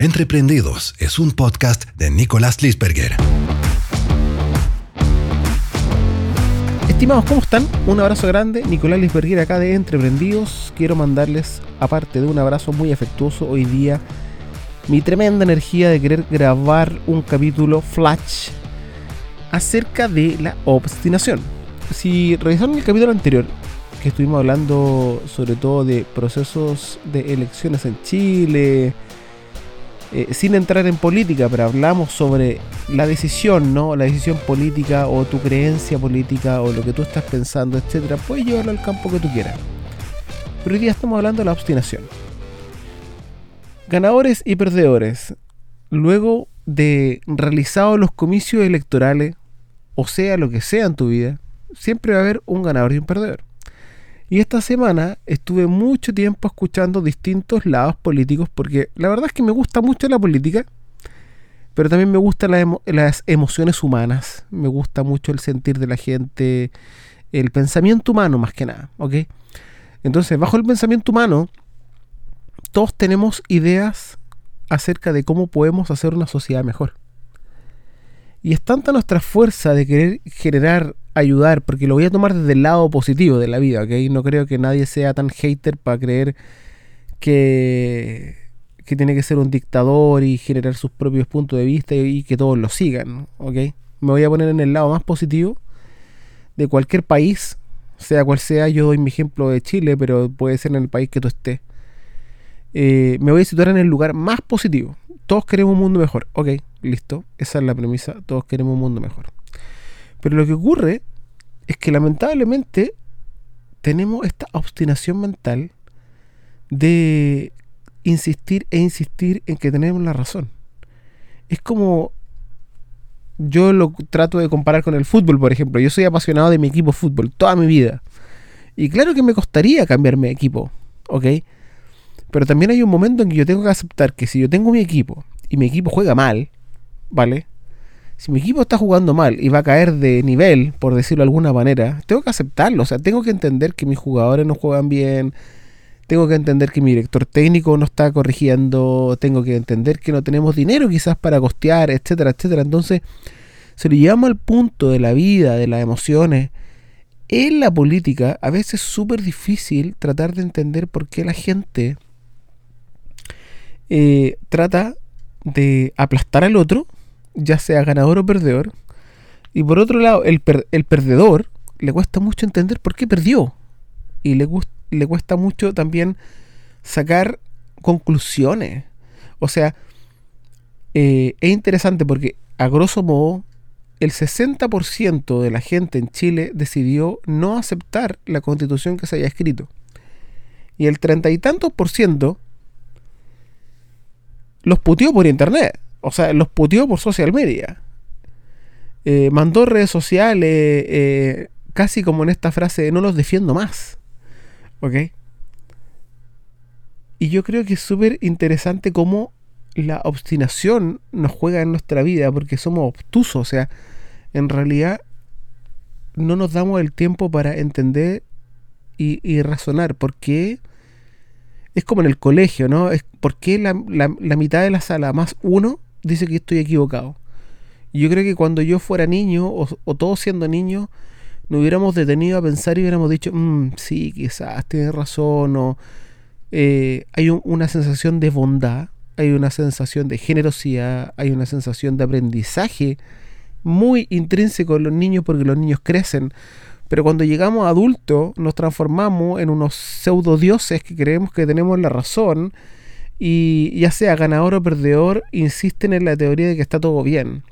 Entreprendidos es un podcast de Nicolás Lisberger. Estimados, ¿cómo están? Un abrazo grande. Nicolás Lisberger acá de Entreprendidos. Quiero mandarles, aparte de un abrazo muy afectuoso, hoy día mi tremenda energía de querer grabar un capítulo flash acerca de la obstinación. Si revisaron el capítulo anterior, que estuvimos hablando sobre todo de procesos de elecciones en Chile, eh, sin entrar en política, pero hablamos sobre la decisión, ¿no? La decisión política o tu creencia política o lo que tú estás pensando, etcétera, puedes llevarlo al campo que tú quieras. Pero hoy día estamos hablando de la obstinación. Ganadores y perdedores. Luego de realizados los comicios electorales, o sea lo que sea en tu vida, siempre va a haber un ganador y un perdedor. Y esta semana estuve mucho tiempo escuchando distintos lados políticos porque la verdad es que me gusta mucho la política, pero también me gustan las emociones humanas, me gusta mucho el sentir de la gente, el pensamiento humano más que nada, ¿ok? Entonces, bajo el pensamiento humano, todos tenemos ideas acerca de cómo podemos hacer una sociedad mejor. Y es tanta nuestra fuerza de querer generar ayudar, porque lo voy a tomar desde el lado positivo de la vida, ¿ok? No creo que nadie sea tan hater para creer que, tiene que ser un dictador y generar sus propios puntos de vista y, que todos lo sigan, ¿ok? Me voy a poner en el lado más positivo de cualquier país, sea cual sea, yo doy mi ejemplo de Chile, pero puede ser en el país que tú estés. Eh, me voy a situar en el lugar más positivo. Todos queremos un mundo mejor. Ok, listo. Esa es la premisa. Todos queremos un mundo mejor. Pero lo que ocurre es que lamentablemente tenemos esta obstinación mental de insistir e insistir en que tenemos la razón. Es como yo lo trato de comparar con el fútbol, por ejemplo. Yo soy apasionado de mi equipo fútbol toda mi vida. Y claro que me costaría cambiarme de equipo, ¿ok? Pero también hay un momento en que yo tengo que aceptar que si yo tengo mi equipo y mi equipo juega mal, ¿vale? si mi equipo está jugando mal y va a caer de nivel, por decirlo de alguna manera, tengo que aceptarlo. O sea, tengo que entender que mis jugadores no juegan bien. Tengo que entender que mi director técnico no está corrigiendo. Tengo que entender que no tenemos dinero quizás para costear, etcétera, etcétera. Entonces, se lo llevamos al punto de la vida, de las emociones. En la política, a veces es súper difícil tratar de entender por qué la gente eh, trata de aplastar al otro ya sea ganador o perdedor. Y por otro lado, el, el perdedor le cuesta mucho entender por qué perdió. Y le, le cuesta mucho también sacar conclusiones. O sea, eh, es interesante porque a grosso modo el 60% de la gente en Chile decidió no aceptar la constitución que se haya escrito. Y el treinta y tantos por ciento los puteó por internet. O sea, los puteó por social media. Eh, mandó redes sociales, eh, casi como en esta frase, no los defiendo más. ¿Ok? Y yo creo que es súper interesante cómo la obstinación nos juega en nuestra vida, porque somos obtusos, o sea, en realidad no nos damos el tiempo para entender y, razonar, porque es como en el colegio, ¿no? Es porque la, la mitad de la sala más uno dice que estoy equivocado. Yo creo que cuando yo fuera niño, o, todos siendo niños, nos hubiéramos detenido a pensar y hubiéramos dicho, mm, sí, quizás tienes razón, o eh, hay una sensación de bondad, hay una sensación de generosidad, hay una sensación de aprendizaje muy intrínseco en los niños porque los niños crecen. Pero cuando llegamos a adultos nos transformamos en unos pseudo dioses que creemos que tenemos la razón y ya sea ganador o perdedor, insisten en la teoría de que está todo bien.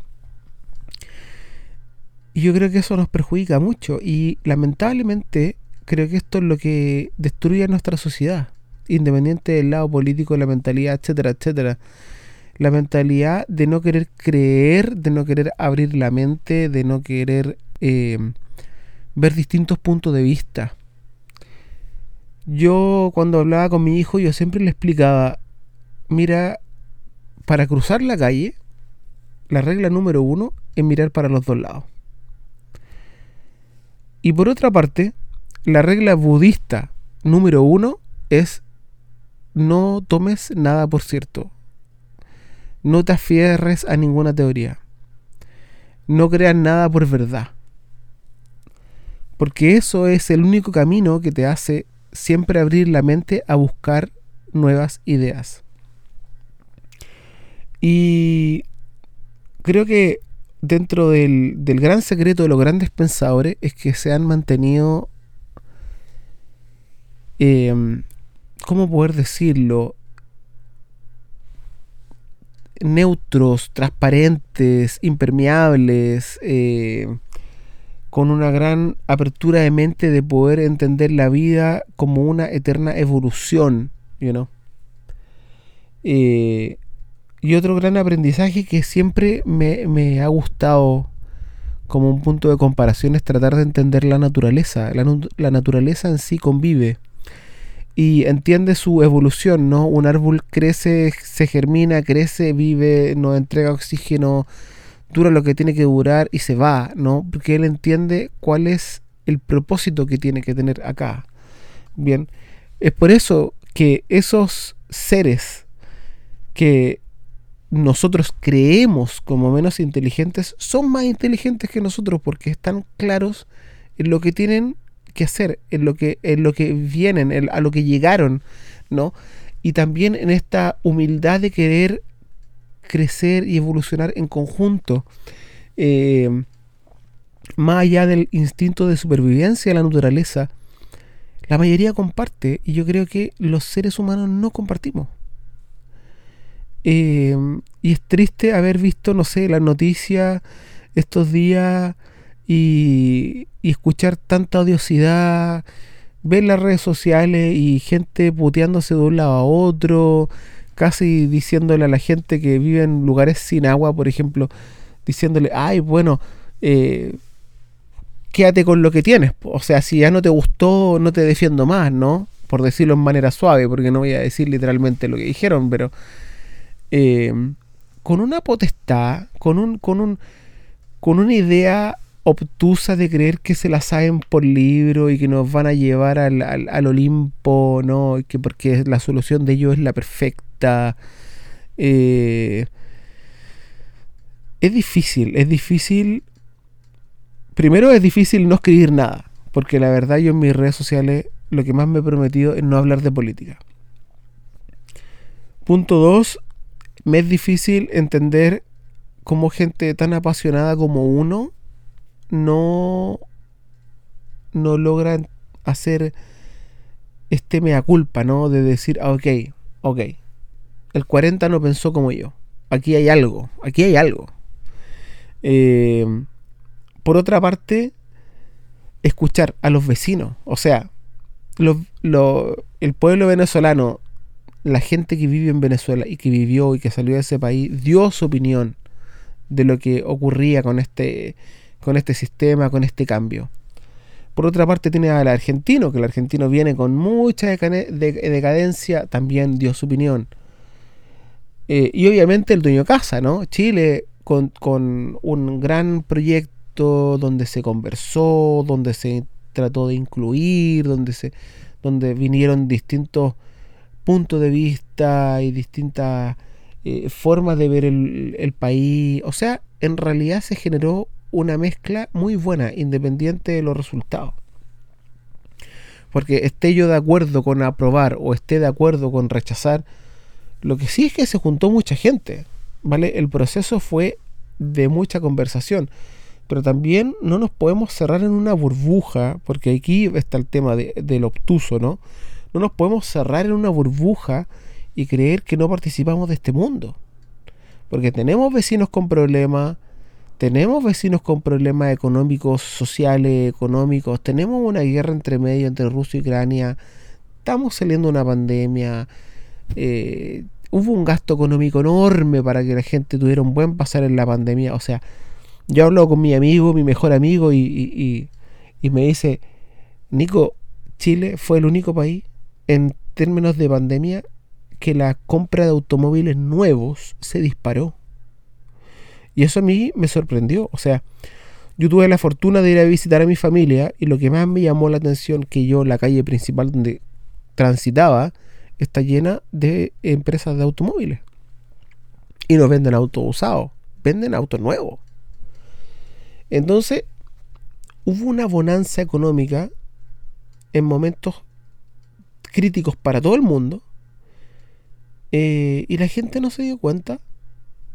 Y yo creo que eso nos perjudica mucho y lamentablemente creo que esto es lo que destruye nuestra sociedad, independiente del lado político, la mentalidad, etcétera, etcétera. La mentalidad de no querer creer, de no querer abrir la mente, de no querer eh, ver distintos puntos de vista. Yo cuando hablaba con mi hijo, yo siempre le explicaba, mira, para cruzar la calle, la regla número uno es mirar para los dos lados. Y por otra parte, la regla budista número uno es no tomes nada por cierto. No te afierres a ninguna teoría. No creas nada por verdad. Porque eso es el único camino que te hace siempre abrir la mente a buscar nuevas ideas. Y creo que dentro del, del, gran secreto de los grandes pensadores es que se han mantenido, eh, ¿cómo poder decirlo? Neutros, transparentes, impermeables, eh, con una gran apertura de mente de poder entender la vida como una eterna evolución, you know? Eh, y otro gran aprendizaje que siempre me, ha gustado como un punto de comparación es tratar de entender la naturaleza. La, naturaleza en sí convive y entiende su evolución, ¿no? Un árbol crece, se germina, crece, vive, nos entrega oxígeno, dura lo que tiene que durar y se va, ¿no? Porque él entiende cuál es el propósito que tiene que tener acá. Bien, es por eso que esos seres que nosotros creemos como menos inteligentes son más inteligentes que nosotros porque están claros en lo que tienen que hacer, en lo que, en lo que vienen, a lo que llegaron, ¿no? Y también en esta humildad de querer crecer y evolucionar en conjunto. Eh, más allá del instinto de supervivencia de la naturaleza, la mayoría comparte y yo creo que los seres humanos no compartimos. Eh, y es triste haber visto, no sé, la noticia estos días y, y, escuchar tanta odiosidad, ver las redes sociales y gente puteándose de un lado a otro, casi diciéndole a la gente que vive en lugares sin agua, por ejemplo, diciéndole, ay, bueno, eh, quédate con lo que tienes. O sea, si ya no te gustó, no te defiendo más, ¿no? Por decirlo en manera suave, porque no voy a decir literalmente lo que dijeron, pero eh, con una potestad, con un, con un, con una idea obtusa de creer que se la saben por libro y que nos van a llevar al, al, Olimpo, ¿no? Que porque la solución de ello es la perfecta. Eh, es difícil, es difícil. Primero es difícil no escribir nada, porque la verdad yo en mis redes sociales lo que más me he prometido es no hablar de política. Punto dos, me es difícil entender cómo gente tan apasionada como uno no, no logra hacer este mea culpa, ¿no? De decir, ah, ok, ok, el 40 no pensó como yo. Aquí hay algo, aquí hay algo. Eh, por otra parte, escuchar a los vecinos, o sea, el pueblo venezolano la gente que vive en Venezuela y que vivió y que salió de ese país dio su opinión de lo que ocurría con este, con este sistema, con este cambio. Por otra parte tiene al argentino, que el argentino viene con mucha decadencia, también dio su opinión. Eh, y obviamente el dueño casa, ¿no? Chile con, con un gran proyecto donde se conversó, donde se trató de incluir, donde se donde vinieron distintos puntos de vista y distintas eh, formas de ver el, país. O sea, en realidad se generó una mezcla muy buena, independiente de los resultados. Porque esté yo de acuerdo con aprobar o esté de acuerdo con rechazar, lo que sí es que se juntó mucha gente, ¿vale? El proceso fue de mucha conversación, pero también no nos podemos cerrar en una burbuja, porque aquí está el tema de, del obtuso, ¿no? No nos podemos cerrar en una burbuja y creer que no participamos de este mundo. Porque tenemos vecinos con problemas, tenemos vecinos con problemas económicos, sociales, económicos, tenemos una guerra entre medio entre Rusia y Ucrania, estamos saliendo de una pandemia, eh, hubo un gasto económico enorme para que la gente tuviera un buen pasar en la pandemia. O sea, yo hablo con mi amigo, mi mejor amigo, y, y, y me dice, Nico, Chile fue el único país en términos de pandemia que la compra de automóviles nuevos se disparó. Y eso a mí me sorprendió. O sea, yo tuve la fortuna de ir a visitar a mi familia y lo que más me llamó la atención que yo, la calle principal donde transitaba, está llena de empresas de automóviles. Y no venden autos usados, venden autos nuevos. Entonces, hubo una bonanza económica en momentos críticos para todo el mundo. eh, y la gente no se dio cuenta.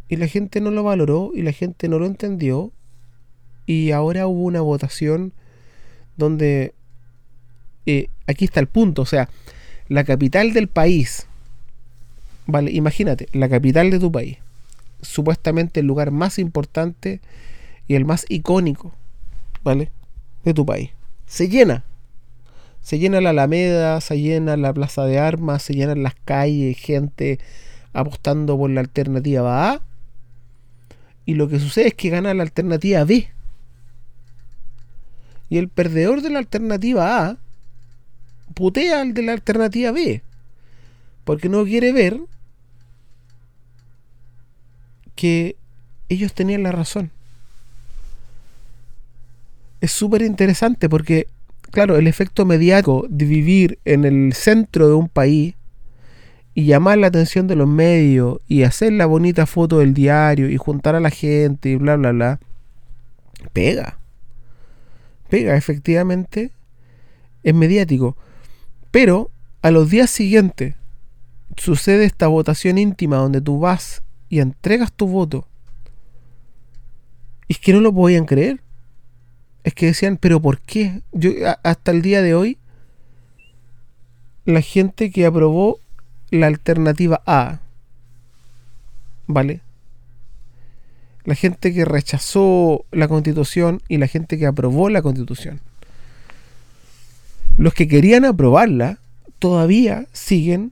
Y la gente no lo valoró. Y la gente no lo entendió. Y ahora hubo una votación donde... eh, aquí está el punto. O sea, la capital del país. Vale, imagínate, la capital de tu país. Supuestamente el lugar más importante y el más icónico. ¿Vale? De tu país. Se llena. Se llena la Alameda, se llena la Plaza de Armas, se llenan las calles, gente apostando por la alternativa A. Y lo que sucede es que gana la alternativa B. Y el perdedor de la alternativa A putea al de la alternativa B. Porque no quiere ver que ellos tenían la razón. Es súper interesante porque, claro, el efecto mediático de vivir en el centro de un país y llamar la atención de los medios y hacer la bonita foto del diario y juntar a la gente y bla, bla, bla, pega. Pega, efectivamente, es mediático. Pero a los días siguientes sucede esta votación íntima donde tú vas y entregas tu voto. Y es que no lo podían creer. Es que decían, pero ¿por qué? Yo hasta el día de hoy la gente que aprobó la alternativa A, ¿vale? La gente que rechazó la constitución y la gente que aprobó la constitución. Los que querían aprobarla todavía siguen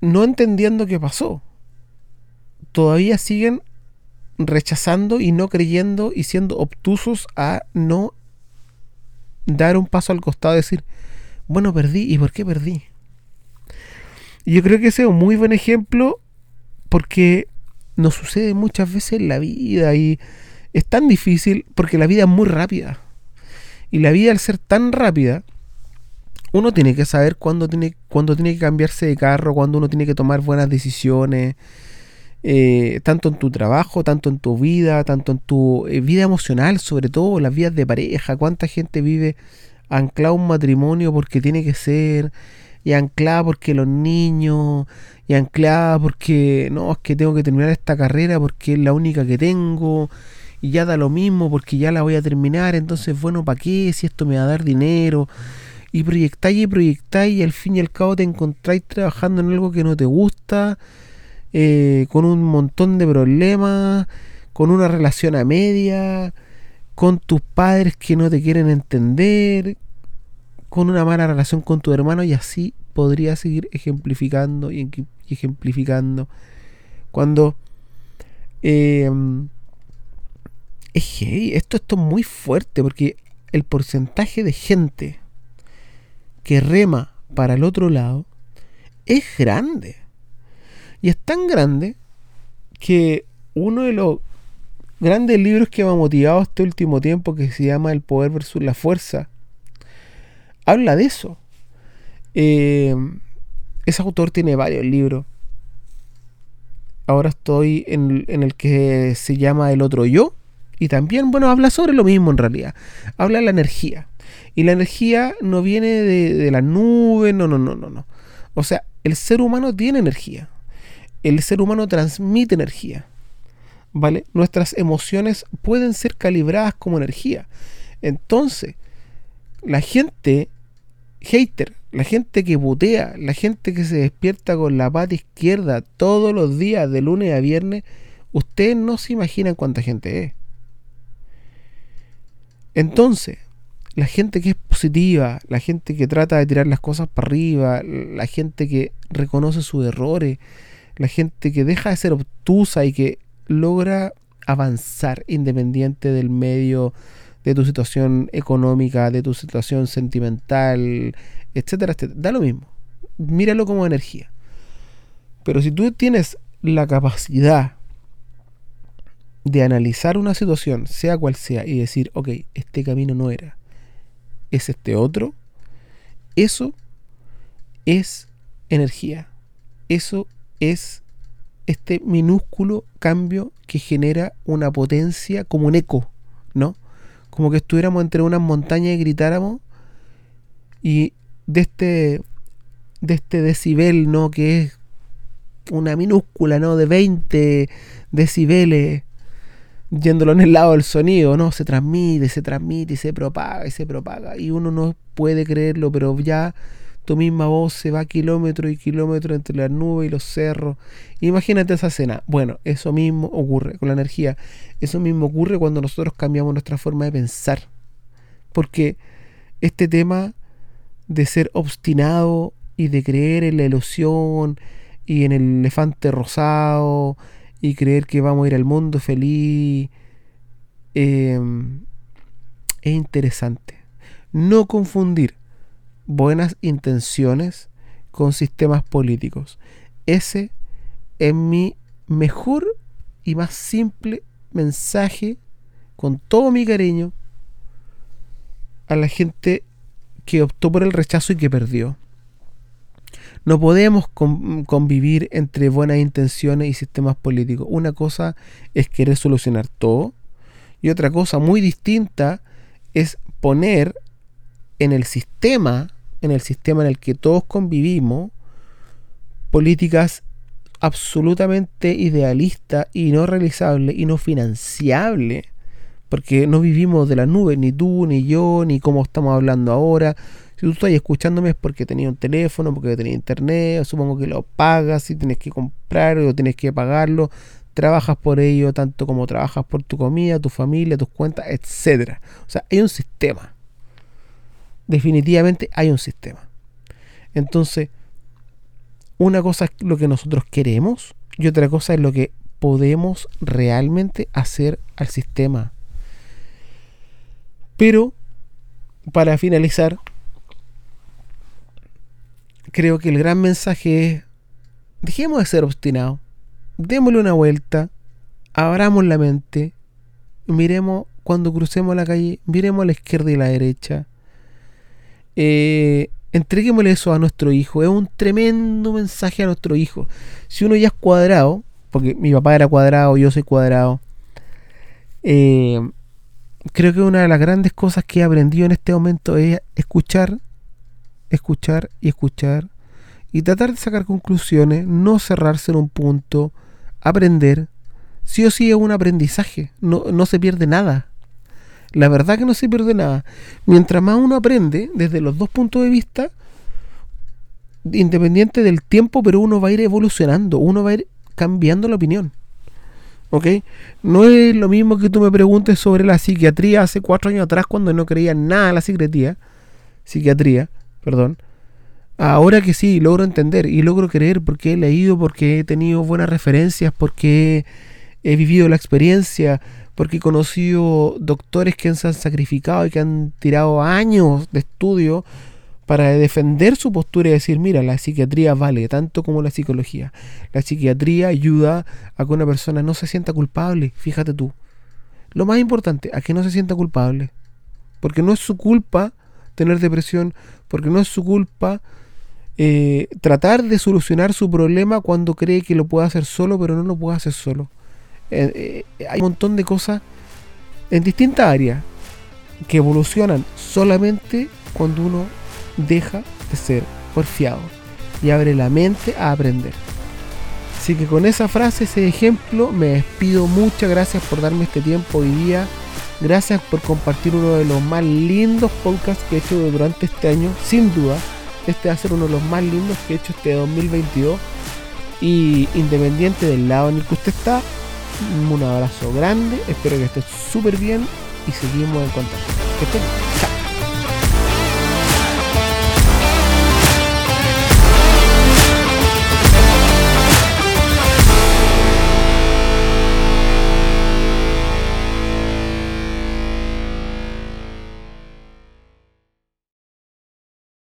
no entendiendo qué pasó. Todavía siguen rechazando y no creyendo y siendo obtusos a no dar un paso al costado y decir, bueno, perdí, ¿y por qué perdí? Y yo creo que ese es un muy buen ejemplo porque nos sucede muchas veces en la vida y es tan difícil porque la vida es muy rápida. Y la vida al ser tan rápida, uno tiene que saber cuándo tiene, cuándo tiene que cambiarse de carro, cuándo uno tiene que tomar buenas decisiones, eh, tanto en tu trabajo, tanto en tu vida, tanto en tu eh, vida emocional, sobre todo las vidas de pareja. ¿Cuánta gente vive anclada a un matrimonio porque tiene que ser? Y anclada porque los niños, y anclada porque no, es que tengo que terminar esta carrera porque es la única que tengo, y ya da lo mismo porque ya la voy a terminar, entonces bueno, ¿para qué? Si esto me va a dar dinero. Y proyectáis y proyectáis y al fin y al cabo te encontráis trabajando en algo que no te gusta, eh, con un montón de problemas, con una relación a media, con tus padres que no te quieren entender, con una mala relación con tu hermano y así podría seguir ejemplificando y ejemplificando. Cuando eh, es esto, esto es muy fuerte porque el porcentaje de gente que rema para el otro lado es grande. Y es tan grande que uno de los grandes libros que me ha motivado este último tiempo, que se llama El poder versus la fuerza, habla de eso. Eh, ese autor tiene varios libros. Ahora estoy en, el que se llama El otro yo. Y también, bueno, habla sobre lo mismo en realidad. Habla de la energía. Y la energía no viene de, de la nube, no, no, no, no, no. O sea, el ser humano tiene energía. El ser humano transmite energía. ¿Vale? Nuestras emociones pueden ser calibradas como energía. Entonces, la gente hater, la gente que putea, la gente que se despierta con la pata izquierda todos los días de lunes a viernes, ustedes no se imaginan cuánta gente es. Entonces, la gente que es positiva, la gente que trata de tirar las cosas para arriba, la gente que reconoce sus errores, la gente que deja de ser obtusa y que logra avanzar independiente del medio, de tu situación económica, de tu situación sentimental, etcétera, etcétera. Da lo mismo. Míralo como energía. Pero si tú tienes la capacidad de analizar una situación, sea cual sea, y decir, ok, este camino no era, es este otro, eso es energía. Eso es este minúsculo cambio que genera una potencia como un eco, ¿no? Como que estuviéramos entre unas montañas y gritáramos y de este de este decibel, ¿no? Que es una minúscula, ¿no? De 20 decibeles yéndolo en el lado del sonido, ¿no? Se transmite, se transmite y se propaga y se propaga. Y uno no puede creerlo, pero ya tu misma voz se va kilómetros y kilómetros entre las nubes y los cerros. Imagínate esa escena. Bueno, eso mismo ocurre con la energía. Eso mismo ocurre cuando nosotros cambiamos nuestra forma de pensar. Porque este tema de ser obstinado y de creer en la ilusión y en el elefante rosado y creer que vamos a ir al mundo feliz em, es interesante. No confundir buenas intenciones con sistemas políticos. Ese es mi mejor y más simple mensaje con todo mi cariño a la gente que optó por el rechazo y que perdió. No podemos convivir entre buenas intenciones y sistemas políticos. Una cosa es querer solucionar todo y otra cosa muy distinta es poner en el sistema, en el sistema en el que todos convivimos, políticas absolutamente idealistas y no realizables y no financiables, porque no vivimos de la nube, ni tú, ni yo, ni como estamos hablando ahora. Si tú estás escuchándome es porque tenía un teléfono, porque tenía internet, supongo que lo pagas, si tienes que comprar o tienes que pagarlo, trabajas por ello tanto como trabajas por tu comida, tu familia, tus cuentas, etcétera. O sea, hay un sistema. Definitivamente hay un sistema. Entonces, una cosa es lo que nosotros queremos y otra cosa es lo que podemos realmente hacer al sistema. Pero, para finalizar, creo que el gran mensaje es, dejemos de ser obstinados, démosle una vuelta, abramos la mente, miremos cuando crucemos la calle, miremos a la izquierda y a la derecha, eh, entreguémosle eso a nuestro hijo, es un tremendo mensaje a nuestro hijo. Si uno ya es cuadrado, porque mi papá era cuadrado, yo soy cuadrado, eh, creo que una de las grandes cosas que he aprendido en este momento es escuchar escuchar y escuchar y tratar de sacar conclusiones, no cerrarse en un punto, aprender. Sí o sí es un aprendizaje, no, no se pierde nada. La verdad que no se pierde nada. Mientras más uno aprende, desde los dos puntos de vista, independiente del tiempo, pero uno va a ir evolucionando, uno va a ir cambiando la opinión. ¿Ok? No es lo mismo que tú me preguntes sobre la psiquiatría hace cuatro años atrás cuando no creía nada en la psiquiatría. Psiquiatría perdón, ahora que sí, logro entender y logro creer porque he leído, porque he tenido buenas referencias, porque he, vivido la experiencia, porque he conocido doctores que se han sacrificado y que han tirado años de estudio para defender su postura y decir, mira, la psiquiatría vale tanto como la psicología. La psiquiatría ayuda a que una persona no se sienta culpable, fíjate tú. Lo más importante, a que no se sienta culpable. Porque no es su culpa tener depresión, porque no es su culpa eh, tratar de solucionar su problema cuando cree que lo puede hacer solo, pero no lo puede hacer solo. Eh, hay un montón de cosas en distintas áreas que evolucionan solamente cuando uno deja de ser porfiado y abre la mente a aprender. Así que con esa frase, ese ejemplo, me despido. Muchas gracias por darme este tiempo hoy día Gracias por compartir uno de los más lindos podcasts que he hecho durante este año. Sin duda, este va a ser uno de los más lindos que he hecho este 2022. Y independiente del lado en el que usted está, un abrazo grande. Espero que esté súper bien y seguimos en contacto. Que estén. Chao.